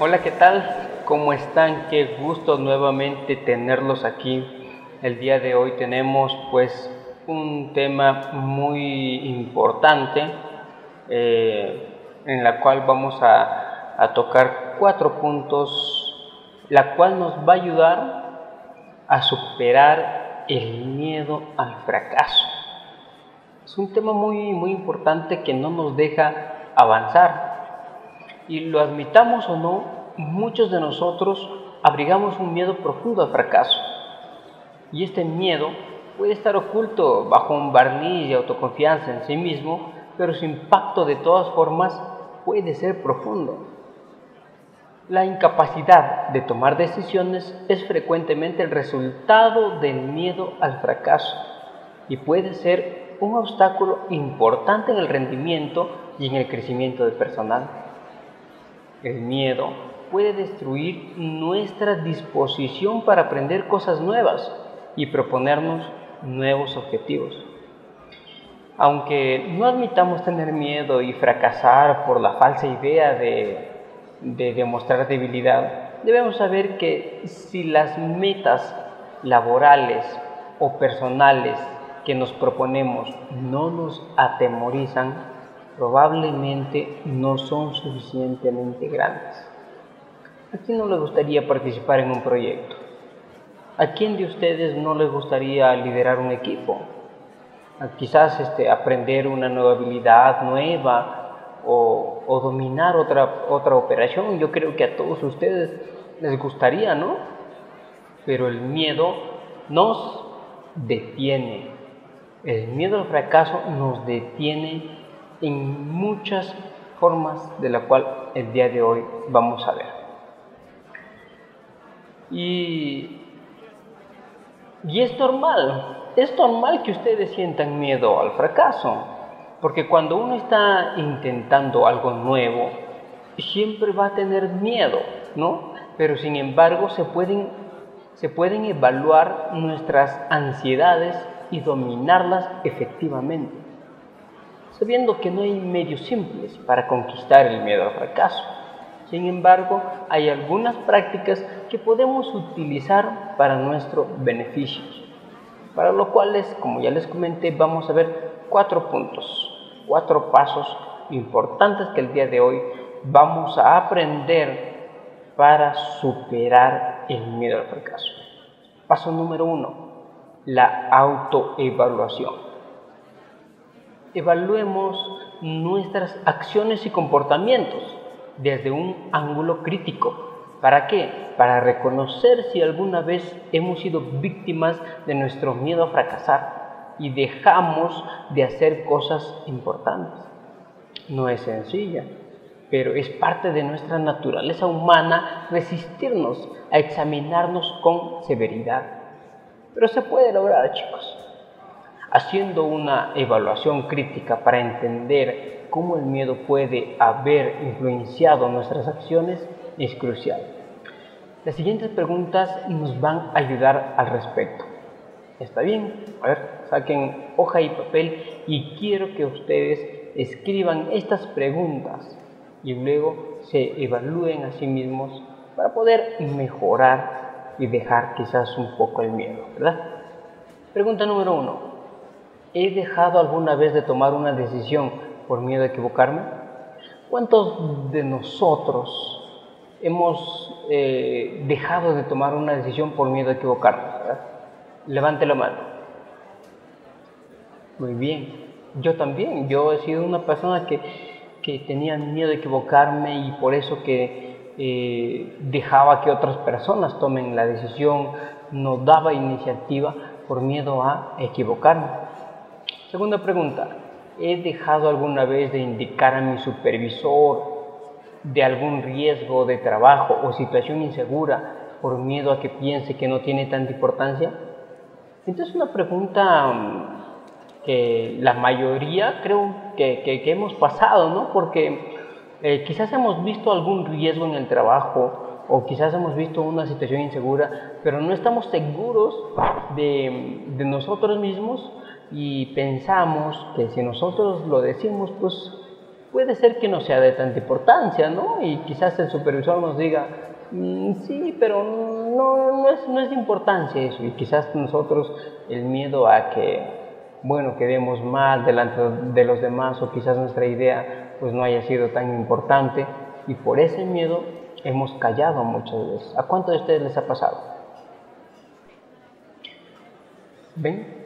Hola, ¿qué tal? ¿Cómo están? Qué gusto nuevamente tenerlos aquí. El día de hoy tenemos pues un tema muy importante eh, en la cual vamos a, a tocar cuatro puntos, la cual nos va a ayudar a superar el miedo al fracaso. Es un tema muy, muy importante que no nos deja avanzar. Y lo admitamos o no, muchos de nosotros abrigamos un miedo profundo al fracaso. Y este miedo puede estar oculto bajo un barniz de autoconfianza en sí mismo, pero su impacto de todas formas puede ser profundo. La incapacidad de tomar decisiones es frecuentemente el resultado del miedo al fracaso y puede ser un obstáculo importante en el rendimiento y en el crecimiento del personal. El miedo puede destruir nuestra disposición para aprender cosas nuevas y proponernos nuevos objetivos. Aunque no admitamos tener miedo y fracasar por la falsa idea de, de demostrar debilidad, debemos saber que si las metas laborales o personales que nos proponemos no nos atemorizan, probablemente no son suficientemente grandes. ¿A quién no le gustaría participar en un proyecto? ¿A quién de ustedes no le gustaría liderar un equipo? quizás este, aprender una nueva habilidad nueva o, o, dominar otra, otra operación. Yo creo que a todos ustedes les gustaría, ¿no? Pero el miedo nos detiene, el miedo al fracaso nos detiene en muchas formas de la cual el día de hoy vamos a ver. Y, y es normal, es normal que ustedes sientan miedo al fracaso, porque cuando uno está intentando algo nuevo, siempre va a tener miedo, ¿no? Pero sin embargo se pueden, se pueden evaluar nuestras ansiedades y dominarlas efectivamente, sabiendo que no hay medios simples para conquistar el miedo al fracaso. Sin embargo, hay algunas prácticas que podemos utilizar para nuestro beneficio, para lo cual, como ya les comenté, vamos a ver cuatro puntos, cuatro pasos importantes que el día de hoy vamos a aprender para superar el miedo al fracaso. Paso número uno, la autoevaluación. Evaluemos nuestras acciones y comportamientos desde un ángulo crítico. ¿Para qué? Para reconocer si alguna vez hemos sido víctimas de nuestro miedo a fracasar y dejamos de hacer cosas importantes. No es sencilla, pero es parte de nuestra naturaleza humana resistirnos a examinarnos con severidad. Pero se puede lograr, chicos. Haciendo una evaluación crítica para entender cómo el miedo puede haber influenciado nuestras acciones es crucial. Las siguientes preguntas nos van a ayudar al respecto. ¿Está bien? A ver, saquen hoja y papel y quiero que ustedes escriban estas preguntas y luego se evalúen a sí mismos para poder mejorar y dejar quizás un poco el miedo, ¿verdad? Pregunta número uno. ¿He dejado alguna vez de tomar una decisión por miedo a equivocarme? ¿Cuántos de nosotros hemos eh, dejado de tomar una decisión por miedo a equivocarnos? Levante la mano. Muy bien. Yo también. Yo he sido una persona que, que tenía miedo de equivocarme y por eso que eh, dejaba que otras personas tomen la decisión, no daba iniciativa por miedo a equivocarme. Segunda pregunta, ¿he dejado alguna vez de indicar a mi supervisor de algún riesgo de trabajo o situación insegura por miedo a que piense que no tiene tanta importancia? Entonces una pregunta mm, que la mayoría creo que, que, que hemos pasado, ¿no? Porque eh, quizás hemos visto algún riesgo en el trabajo o quizás hemos visto una situación insegura, pero no estamos seguros de, de nosotros mismos y pensamos que si nosotros lo decimos, pues puede ser que no sea de tanta importancia, ¿no? Y quizás el supervisor nos diga, mm, sí, pero no, no, es, no es de importancia eso. Y quizás nosotros el miedo a que, bueno, quedemos mal delante de los demás o quizás nuestra idea pues no haya sido tan importante y por ese miedo hemos callado muchas veces. ¿A cuántos de ustedes les ha pasado? ¿Ven?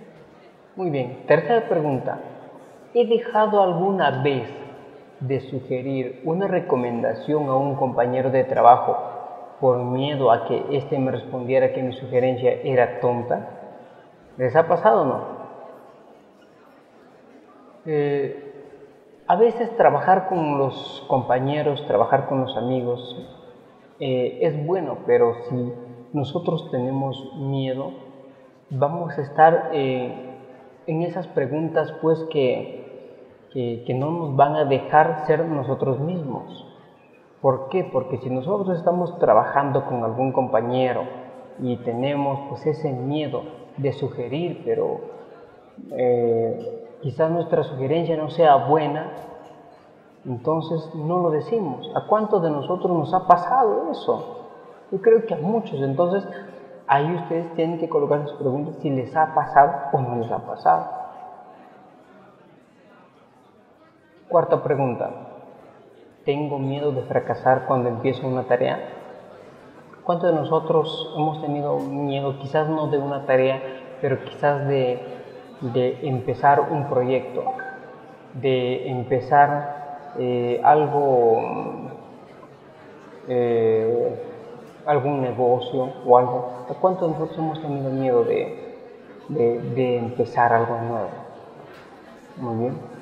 Muy bien. Tercera pregunta. ¿He dejado alguna vez de sugerir una recomendación a un compañero de trabajo por miedo a que éste me respondiera que mi sugerencia era tonta? ¿Les ha pasado o no? Eh, a veces trabajar con los compañeros, trabajar con los amigos eh, es bueno, pero si nosotros tenemos miedo, vamos a estar eh, en esas preguntas pues que que, no nos van a dejar ser nosotros mismos. ¿Por qué? Porque si nosotros estamos trabajando con algún compañero y tenemos pues ese miedo de sugerir, pero eh, quizás nuestra sugerencia no sea buena, entonces no lo decimos. ¿A cuántos de nosotros nos ha pasado eso? Yo creo que a muchos. Entonces ahí ustedes tienen que colocar sus preguntas si les ha pasado o no les ha pasado. Cuarta pregunta. ¿Tengo miedo de fracasar cuando empiezo una tarea? ¿Cuántos de nosotros hemos tenido miedo, quizás no de una tarea, pero quizás de, empezar un proyecto, de empezar eh, algo, eh, algún negocio o algo? ¿Cuántos de nosotros hemos tenido miedo de, de empezar algo nuevo? Muy bien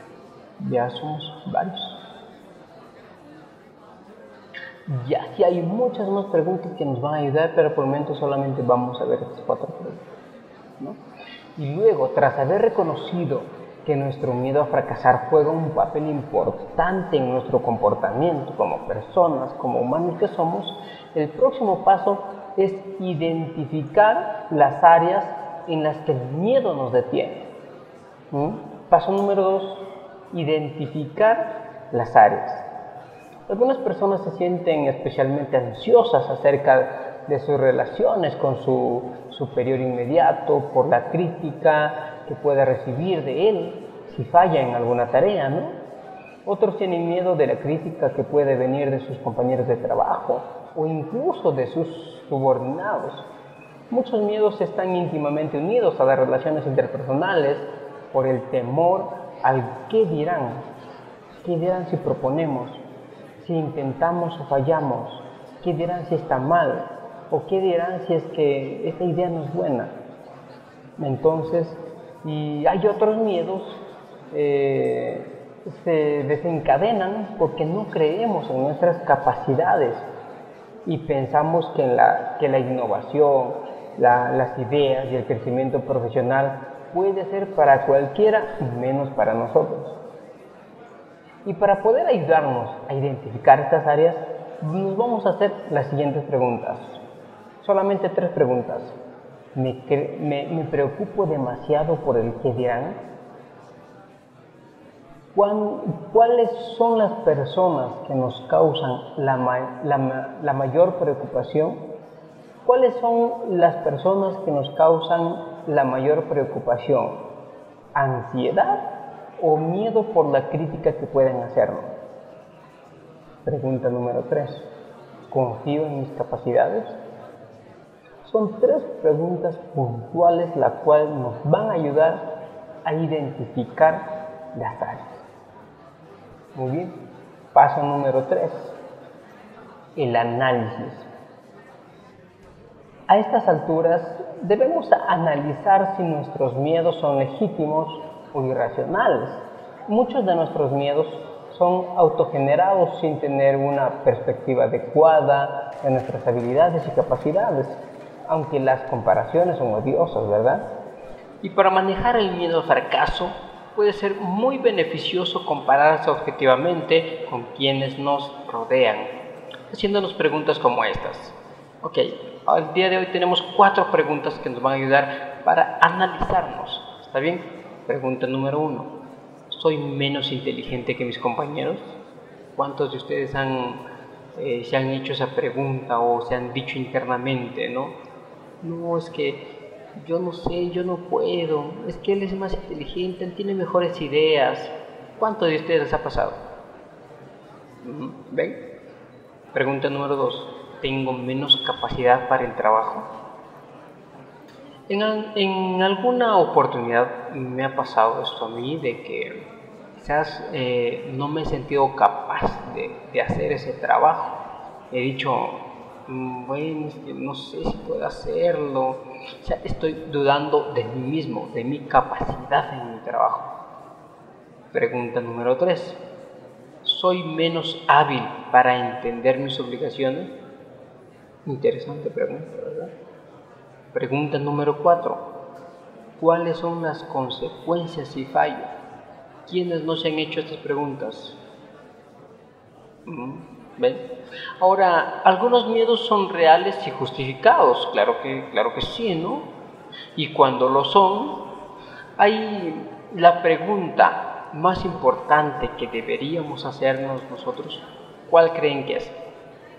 ya somos varios. Ya, sí hay muchas más preguntas que nos van a ayudar, pero por el momento solamente vamos a ver estas cuatro preguntas. Y luego, tras haber reconocido que nuestro miedo a fracasar juega un papel importante en nuestro comportamiento como personas, como humanos que somos, el próximo paso es identificar las áreas en las que el miedo nos detiene. Paso número dos, identificar las áreas. Algunas personas se sienten especialmente ansiosas acerca de sus relaciones con su superior inmediato por la crítica que pueda recibir de él si falla en alguna tarea, ¿no? Otros tienen miedo de la crítica que puede venir de sus compañeros de trabajo o incluso de sus subordinados. Muchos miedos están íntimamente unidos a las relaciones interpersonales por el temor al qué dirán, qué dirán si proponemos, si intentamos o fallamos, qué dirán si está mal, o qué dirán si es que esta idea no es buena. Entonces, y hay otros miedos, eh, se desencadenan porque no creemos en nuestras capacidades y pensamos que, la, que la innovación, las ideas y el crecimiento profesional puede ser para cualquiera menos para nosotros. Y para poder ayudarnos a identificar estas áreas, nos vamos a hacer las siguientes preguntas. Solamente tres preguntas. ¿Me, preocupo demasiado por el que dirán? ¿Cuáles son las personas que nos causan la mayor preocupación? ¿Cuáles son las personas que nos causan la mayor preocupación? ¿Ansiedad o miedo por la crítica que pueden hacernos? Pregunta número 3. ¿Confío en mis capacidades? Son tres preguntas puntuales las cuales nos van a ayudar a identificar las áreas. Muy bien. Paso número 3. El análisis. A estas alturas debemos analizar si nuestros miedos son legítimos o irracionales. Muchos de nuestros miedos son autogenerados sin tener una perspectiva adecuada de nuestras habilidades y capacidades, aunque las comparaciones son odiosas, ¿verdad? Y para manejar el miedo al fracaso puede ser muy beneficioso compararse objetivamente con quienes nos rodean, haciéndonos preguntas como estas. Ok, al día de hoy tenemos cuatro preguntas que nos van a ayudar para analizarnos. ¿Está bien? Pregunta número uno. ¿Soy menos inteligente que mis compañeros? ¿Cuántos de ustedes han, eh, se han hecho esa pregunta o se han dicho internamente, no? No, es que yo no sé, yo no puedo, es que él es más inteligente, él tiene mejores ideas. ¿Cuánto de ustedes les ha pasado? ¿Ven? Pregunta número dos. ¿Tengo menos capacidad para el trabajo? En, en alguna oportunidad me ha pasado esto a mí de que quizás eh, no me he sentido capaz de, de hacer ese trabajo. He dicho, Bueno, no sé si puedo hacerlo. O sea, estoy dudando de mí mismo, de mi capacidad en mi trabajo. Pregunta número 3. ¿Soy menos hábil para entender mis obligaciones? Interesante pregunta, ¿verdad? Pregunta número 4. ¿Cuáles son las consecuencias si fallo? ¿Quiénes no se han hecho estas preguntas? Mm. ¿Ven? Ahora, algunos miedos son reales y justificados, claro que, claro que sí, ¿no? Y cuando lo son, hay la pregunta más importante que deberíamos hacernos nosotros, ¿cuál creen que es?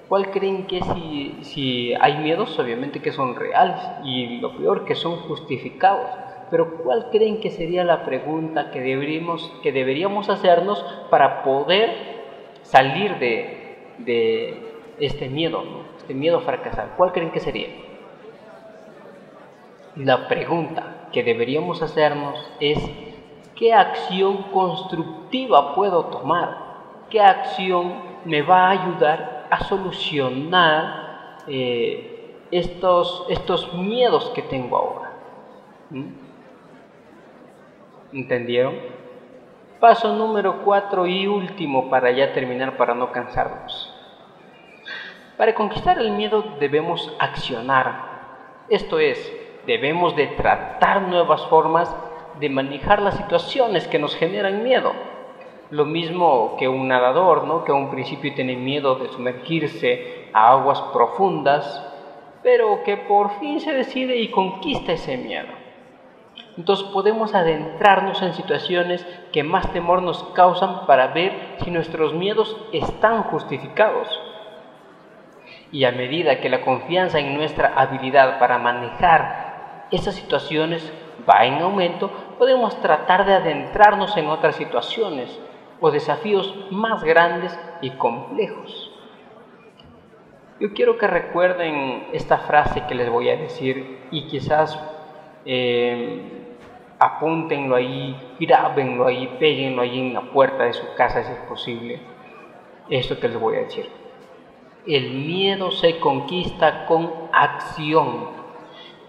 ¿Cuál creen que si, si hay miedos? Obviamente que son reales y lo peor que son justificados. Pero ¿cuál creen que sería la pregunta que deberíamos, que deberíamos hacernos para poder salir de, de este miedo, este miedo a fracasar, ¿cuál creen que sería? La pregunta que deberíamos hacernos es, ¿qué acción constructiva puedo tomar? ¿Qué acción me va a ayudar a solucionar eh, estos, estos miedos que tengo ahora? ¿Mm? ¿Entendieron? Paso número cuatro y último para ya terminar, para no cansarnos. Para conquistar el miedo debemos accionar. Esto es, debemos de tratar nuevas formas de manejar las situaciones que nos generan miedo. Lo mismo que un nadador, ¿no? que a un principio tiene miedo de sumergirse a aguas profundas, pero que por fin se decide y conquista ese miedo. Entonces podemos adentrarnos en situaciones que más temor nos causan para ver si nuestros miedos están justificados. Y a medida que la confianza en nuestra habilidad para manejar esas situaciones va en aumento, podemos tratar de adentrarnos en otras situaciones o desafíos más grandes y complejos. Yo quiero que recuerden esta frase que les voy a decir y quizás eh, apúntenlo ahí, grábenlo ahí, péguenlo ahí en la puerta de su casa si es posible. Esto que les voy a decir. El miedo se conquista con acción.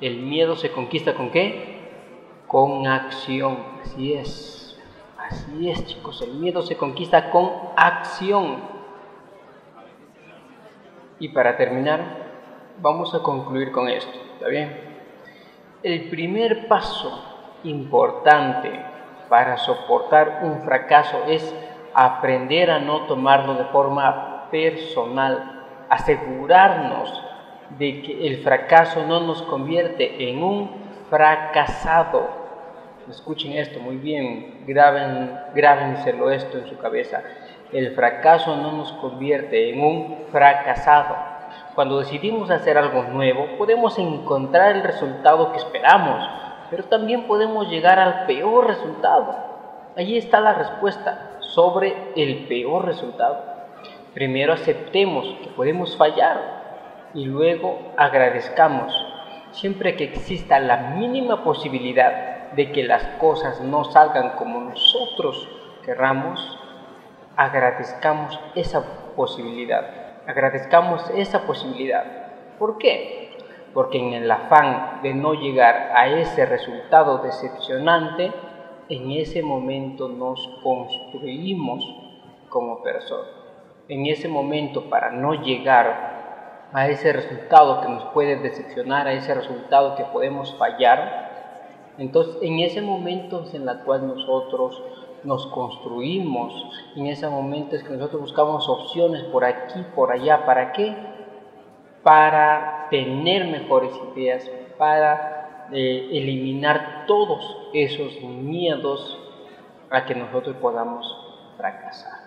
El miedo se conquista con qué? Con acción. Así es. Así es, chicos. El miedo se conquista con acción. Y para terminar, vamos a concluir con esto. ¿Está bien? El primer paso importante para soportar un fracaso es aprender a no tomarlo de forma personal, asegurarnos de que el fracaso no nos convierte en un fracasado. Escuchen esto muy bien, graben, grábenselo esto en su cabeza. El fracaso no nos convierte en un fracasado. Cuando decidimos hacer algo nuevo, podemos encontrar el resultado que esperamos, pero también podemos llegar al peor resultado. Allí está la respuesta sobre el peor resultado. Primero aceptemos que podemos fallar y luego agradezcamos. Siempre que exista la mínima posibilidad de que las cosas no salgan como nosotros querramos, agradezcamos esa posibilidad. Agradezcamos esa posibilidad. ¿Por qué? porque en el afán de no llegar a ese resultado decepcionante, en ese momento nos construimos como personas. En ese momento, para no llegar a ese resultado que nos puede decepcionar, a ese resultado que podemos fallar, entonces en ese momento es en el cual nosotros nos construimos, en ese momento es que nosotros buscamos opciones por aquí, por allá, ¿para qué? para tener mejores ideas, para eh, eliminar todos esos miedos a que nosotros podamos fracasar.